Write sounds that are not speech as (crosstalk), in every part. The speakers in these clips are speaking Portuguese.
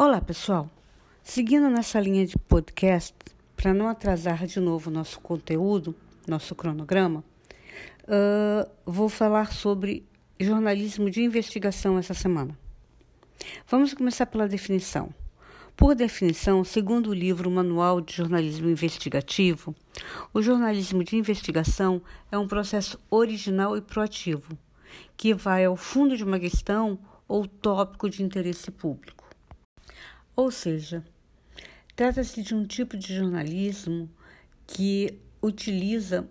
Olá, pessoal. Seguindo nessa linha de podcast, para não atrasar de novo nosso conteúdo, nosso cronograma, uh, vou falar sobre jornalismo de investigação essa semana. Vamos começar pela definição. Por definição, segundo o livro Manual de Jornalismo Investigativo, o jornalismo de investigação é um processo original e proativo, que vai ao fundo de uma questão ou tópico de interesse público. Ou seja, trata-se de um tipo de jornalismo que utiliza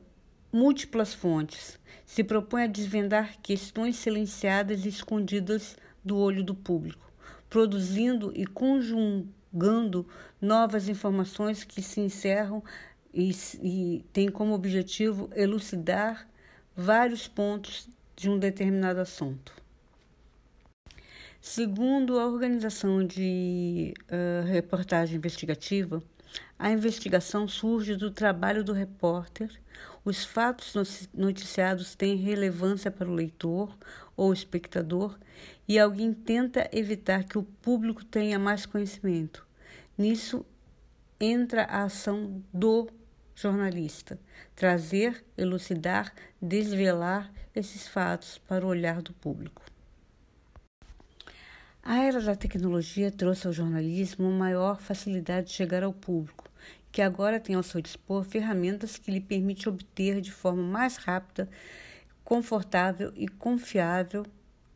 múltiplas fontes, se propõe a desvendar questões silenciadas e escondidas do olho do público, produzindo e conjugando novas informações que se encerram e, e têm como objetivo elucidar vários pontos de um determinado assunto. Segundo a organização de uh, reportagem investigativa, a investigação surge do trabalho do repórter. Os fatos noticiados têm relevância para o leitor ou espectador e alguém tenta evitar que o público tenha mais conhecimento. Nisso entra a ação do jornalista: trazer, elucidar, desvelar esses fatos para o olhar do público. A era da tecnologia trouxe ao jornalismo uma maior facilidade de chegar ao público, que agora tem ao seu dispor ferramentas que lhe permitem obter de forma mais rápida, confortável e confiável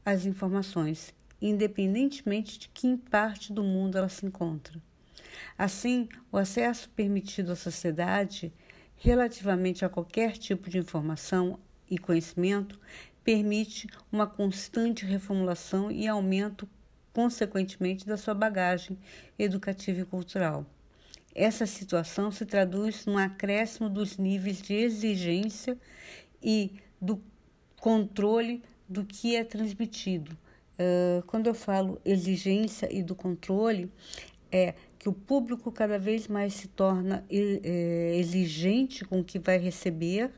as informações, independentemente de que parte do mundo ela se encontra. Assim, o acesso permitido à sociedade relativamente a qualquer tipo de informação e conhecimento permite uma constante reformulação e aumento consequentemente, da sua bagagem educativa e cultural. Essa situação se traduz num acréscimo dos níveis de exigência e do controle do que é transmitido. Uh, quando eu falo exigência e do controle, é que o público cada vez mais se torna é, exigente com o que vai receber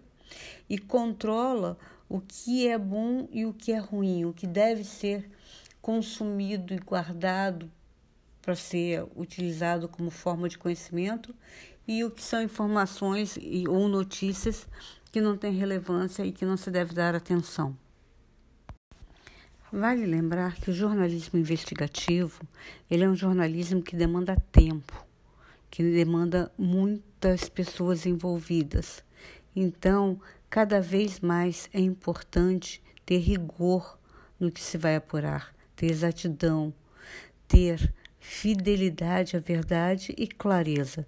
e controla o que é bom e o que é ruim, o que deve ser consumido e guardado para ser utilizado como forma de conhecimento e o que são informações e, ou notícias que não têm relevância e que não se deve dar atenção. Vale lembrar que o jornalismo investigativo ele é um jornalismo que demanda tempo, que demanda muitas pessoas envolvidas. Então, cada vez mais é importante ter rigor no que se vai apurar, ter exatidão, ter fidelidade à verdade e clareza.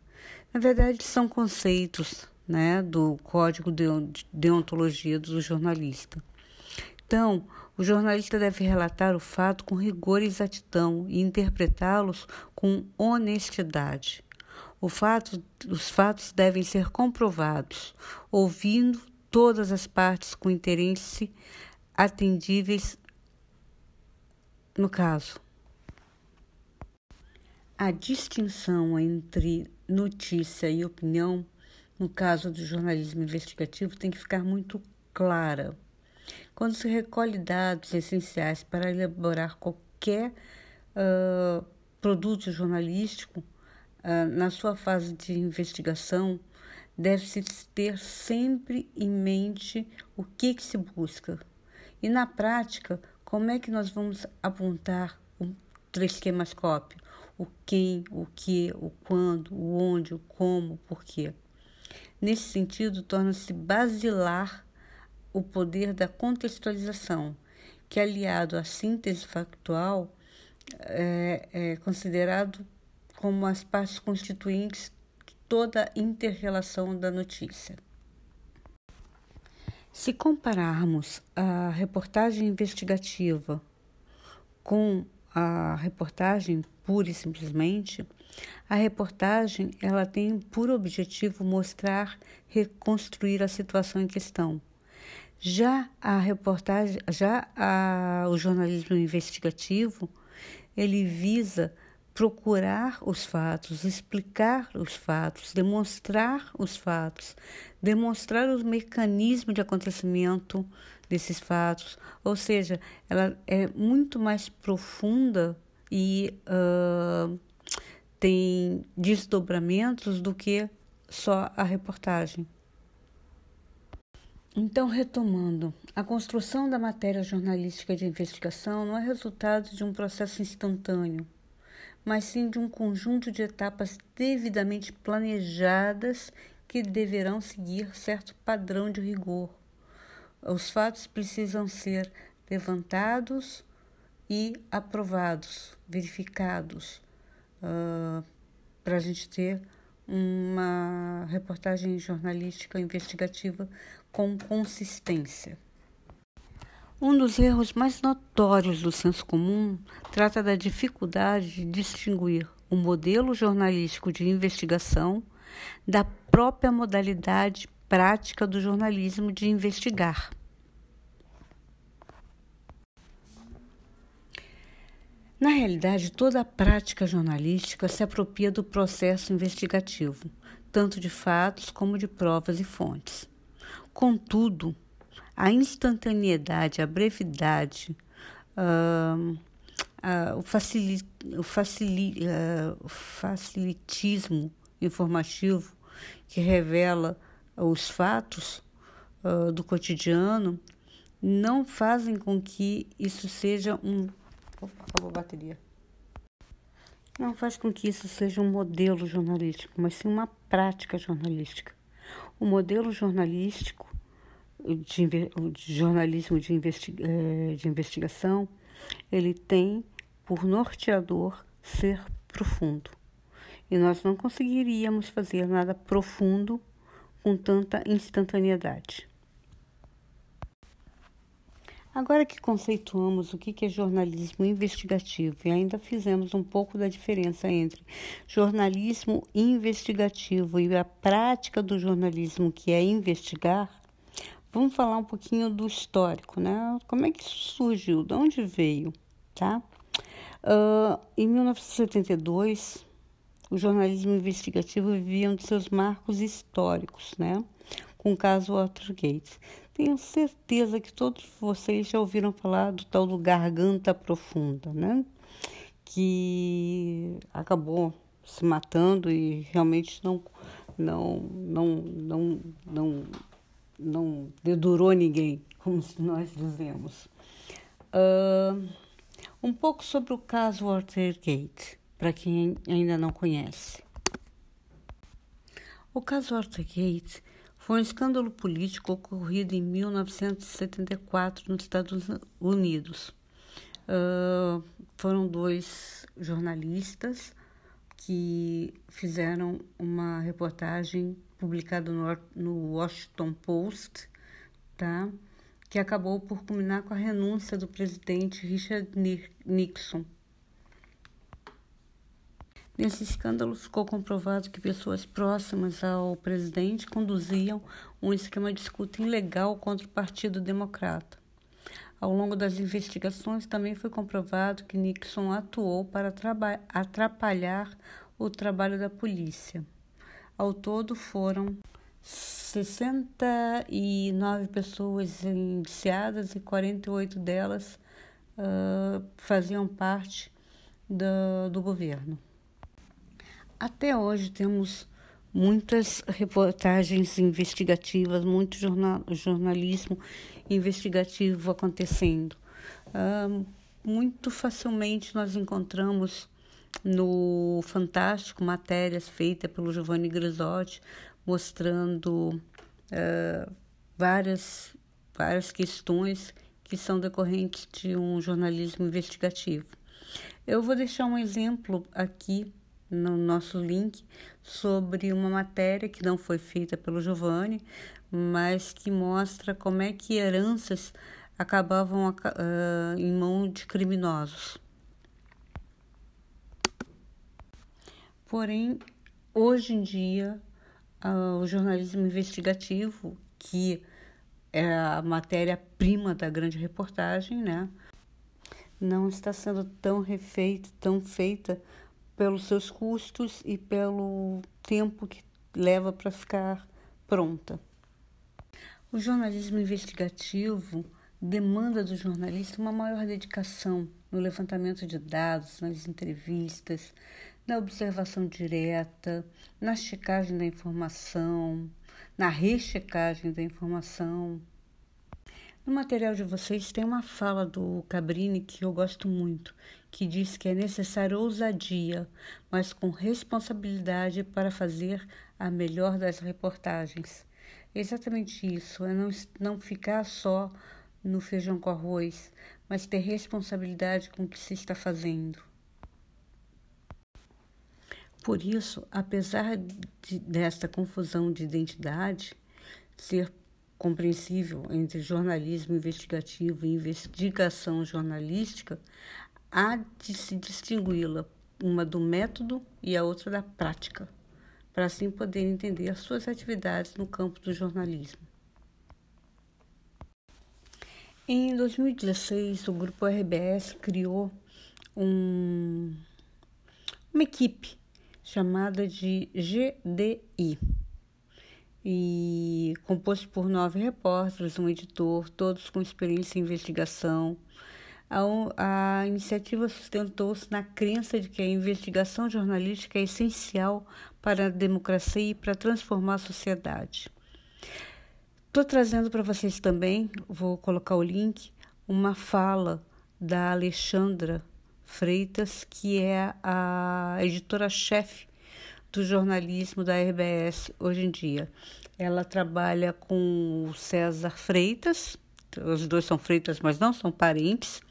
Na verdade, são conceitos né, do Código de Deontologia do jornalista. Então, o jornalista deve relatar o fato com rigor e exatidão e interpretá-los com honestidade. Fato, os fatos devem ser comprovados, ouvindo todas as partes com interesse atendíveis no caso, a distinção entre notícia e opinião, no caso do jornalismo investigativo, tem que ficar muito clara. Quando se recolhe dados essenciais para elaborar qualquer uh, produto jornalístico, uh, na sua fase de investigação, deve-se ter sempre em mente o que, que se busca. E na prática, como é que nós vamos apontar o trisquemascópio? O quem, o que, o quando, o onde, o como, o porquê. Nesse sentido, torna-se basilar o poder da contextualização, que aliado à síntese factual é, é considerado como as partes constituintes de toda a inter-relação da notícia. Se compararmos a reportagem investigativa com a reportagem pura e simplesmente, a reportagem ela tem por objetivo mostrar, reconstruir a situação em questão. Já a reportagem, já a, o jornalismo investigativo, ele visa procurar os fatos, explicar os fatos, demonstrar os fatos, demonstrar o mecanismo de acontecimento desses fatos, ou seja, ela é muito mais profunda e uh, tem desdobramentos do que só a reportagem. Então, retomando, a construção da matéria jornalística de investigação não é resultado de um processo instantâneo, mas sim de um conjunto de etapas devidamente planejadas que deverão seguir certo padrão de rigor. Os fatos precisam ser levantados e aprovados, verificados, uh, para a gente ter uma reportagem jornalística investigativa com consistência. Um dos erros mais notórios do senso comum trata da dificuldade de distinguir o modelo jornalístico de investigação da própria modalidade prática do jornalismo de investigar. Na realidade, toda a prática jornalística se apropria do processo investigativo, tanto de fatos como de provas e fontes. Contudo, a instantaneidade, a brevidade, uh, uh, o, facili o, facili uh, o facilitismo informativo que revela os fatos do cotidiano não fazem com que isso seja um Opa, acabou a bateria. Não faz com que isso seja um modelo jornalístico, mas sim uma prática jornalística. O modelo jornalístico de, de jornalismo de, eh, de investigação, ele tem por norteador ser profundo. E nós não conseguiríamos fazer nada profundo com tanta instantaneidade. Agora que conceituamos o que é jornalismo investigativo e ainda fizemos um pouco da diferença entre jornalismo investigativo e a prática do jornalismo, que é investigar, vamos falar um pouquinho do histórico, né? Como é que isso surgiu? De onde veio? Tá? Uh, em 1972, o jornalismo investigativo vivia um de seus marcos históricos, né? Com o caso Watergate. Tenho certeza que todos vocês já ouviram falar do tal do garganta profunda, né? Que acabou se matando e realmente não não não não não não dedurou ninguém, como (laughs) nós dizemos. Uh, um pouco sobre o caso Watergate, para quem ainda não conhece. O caso Watergate foi um escândalo político ocorrido em 1974 nos Estados Unidos. Uh, foram dois jornalistas que fizeram uma reportagem publicada no, no Washington Post, tá? que acabou por culminar com a renúncia do presidente Richard Nixon Nesse escândalo ficou comprovado que pessoas próximas ao presidente conduziam um esquema de escuta ilegal contra o Partido Democrata. Ao longo das investigações, também foi comprovado que Nixon atuou para atrapalhar o trabalho da polícia. Ao todo, foram 69 pessoas indiciadas e 48 delas uh, faziam parte do, do governo. Até hoje temos muitas reportagens investigativas, muito jornal, jornalismo investigativo acontecendo. Uh, muito facilmente nós encontramos no Fantástico matérias feitas pelo Giovanni Grisotti mostrando uh, várias, várias questões que são decorrentes de um jornalismo investigativo. Eu vou deixar um exemplo aqui no nosso link sobre uma matéria que não foi feita pelo Giovanni, mas que mostra como é que heranças acabavam uh, em mão de criminosos. Porém, hoje em dia, uh, o jornalismo investigativo, que é a matéria-prima da grande reportagem, né, não está sendo tão refeita, tão feita pelos seus custos e pelo tempo que leva para ficar pronta. O jornalismo investigativo demanda do jornalista uma maior dedicação no levantamento de dados, nas entrevistas, na observação direta, na checagem da informação, na rechecagem da informação. No material de vocês tem uma fala do Cabrini que eu gosto muito, que diz que é necessário ousadia, mas com responsabilidade para fazer a melhor das reportagens. Exatamente isso, é não, não ficar só no feijão com arroz, mas ter responsabilidade com o que se está fazendo. Por isso, apesar de, desta confusão de identidade ser compreensível entre jornalismo investigativo e investigação jornalística, há de se distingui-la uma do método e a outra da prática, para assim poder entender as suas atividades no campo do jornalismo. Em 2016, o grupo RBS criou um, uma equipe chamada de GDI e composto por nove repórteres, um editor, todos com experiência em investigação. A, a iniciativa sustentou-se na crença de que a investigação jornalística é essencial para a democracia e para transformar a sociedade. Estou trazendo para vocês também, vou colocar o link, uma fala da Alexandra Freitas, que é a editora-chefe do jornalismo da RBS hoje em dia. Ela trabalha com o César Freitas, os dois são Freitas, mas não são parentes,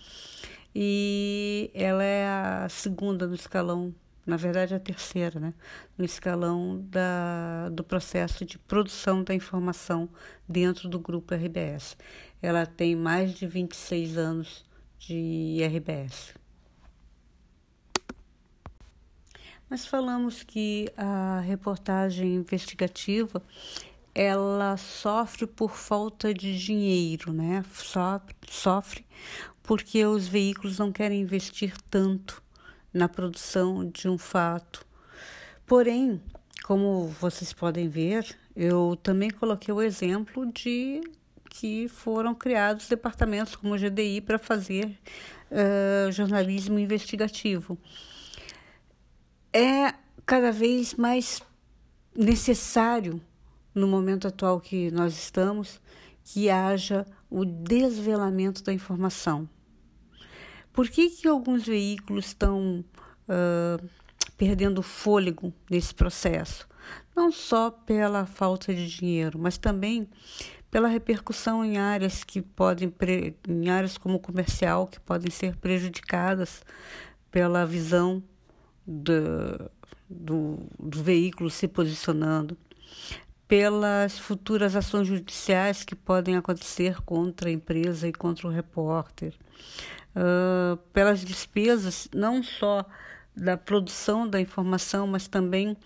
e ela é a segunda no escalão, na verdade a terceira, né, no escalão da, do processo de produção da informação dentro do grupo RBS. Ela tem mais de 26 anos de RBS. Mas falamos que a reportagem investigativa ela sofre por falta de dinheiro, né? Sofre porque os veículos não querem investir tanto na produção de um fato. Porém, como vocês podem ver, eu também coloquei o exemplo de que foram criados departamentos como o GDI para fazer uh, jornalismo investigativo é cada vez mais necessário, no momento atual que nós estamos, que haja o desvelamento da informação. Por que, que alguns veículos estão uh, perdendo fôlego nesse processo? Não só pela falta de dinheiro, mas também pela repercussão em áreas que podem em áreas como comercial que podem ser prejudicadas pela visão do, do, do veículo se posicionando, pelas futuras ações judiciais que podem acontecer contra a empresa e contra o repórter, uh, pelas despesas não só da produção da informação, mas também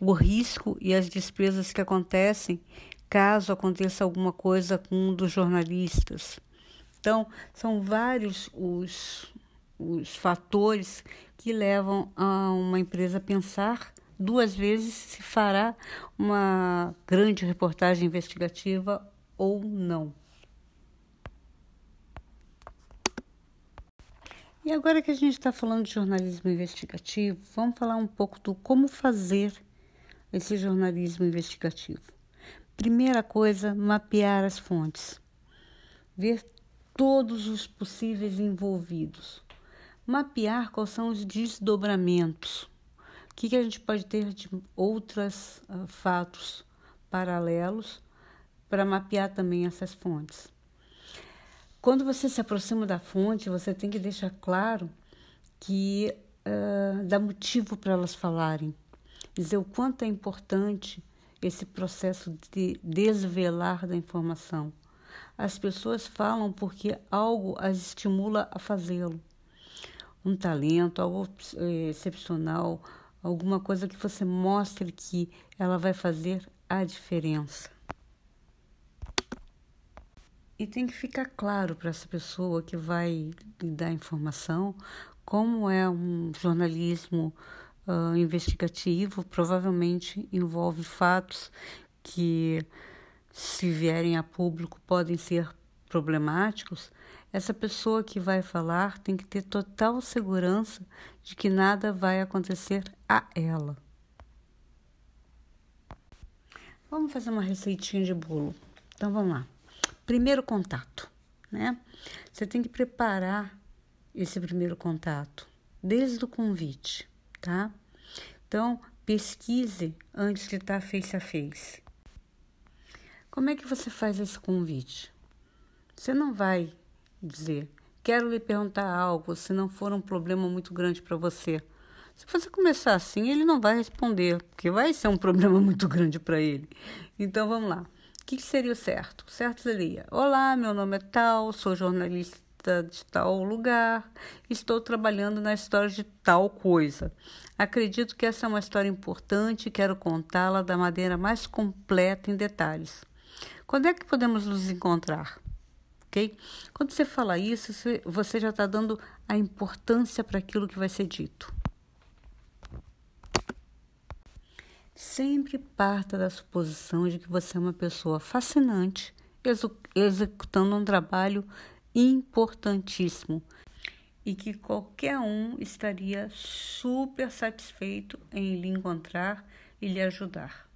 o risco e as despesas que acontecem caso aconteça alguma coisa com um dos jornalistas. Então, são vários os, os fatores que levam a uma empresa a pensar duas vezes se fará uma grande reportagem investigativa ou não. E agora que a gente está falando de jornalismo investigativo, vamos falar um pouco do como fazer esse jornalismo investigativo. Primeira coisa, mapear as fontes, ver todos os possíveis envolvidos mapear quais são os desdobramentos. O que, que a gente pode ter de outros uh, fatos paralelos para mapear também essas fontes. Quando você se aproxima da fonte, você tem que deixar claro que uh, dá motivo para elas falarem, dizer o quanto é importante esse processo de desvelar da informação. As pessoas falam porque algo as estimula a fazê-lo um talento, algo eh, excepcional, alguma coisa que você mostre que ela vai fazer a diferença. E tem que ficar claro para essa pessoa que vai lhe dar informação como é um jornalismo uh, investigativo, provavelmente envolve fatos que, se vierem a público, podem ser problemáticos essa pessoa que vai falar tem que ter total segurança de que nada vai acontecer a ela. Vamos fazer uma receitinha de bolo. Então vamos lá. Primeiro contato, né? Você tem que preparar esse primeiro contato desde o convite, tá? Então, pesquise antes de estar face a face. Como é que você faz esse convite? Você não vai dizer, quero lhe perguntar algo, se não for um problema muito grande para você. Se você começar assim, ele não vai responder, porque vai ser um (laughs) problema muito grande para ele. Então vamos lá. O que seria o certo? O certo seria: Olá, meu nome é tal, sou jornalista de tal lugar, estou trabalhando na história de tal coisa. Acredito que essa é uma história importante e quero contá-la da maneira mais completa em detalhes. Quando é que podemos nos encontrar? Quando você fala isso, você já está dando a importância para aquilo que vai ser dito. Sempre parta da suposição de que você é uma pessoa fascinante, executando um trabalho importantíssimo e que qualquer um estaria super satisfeito em lhe encontrar e lhe ajudar.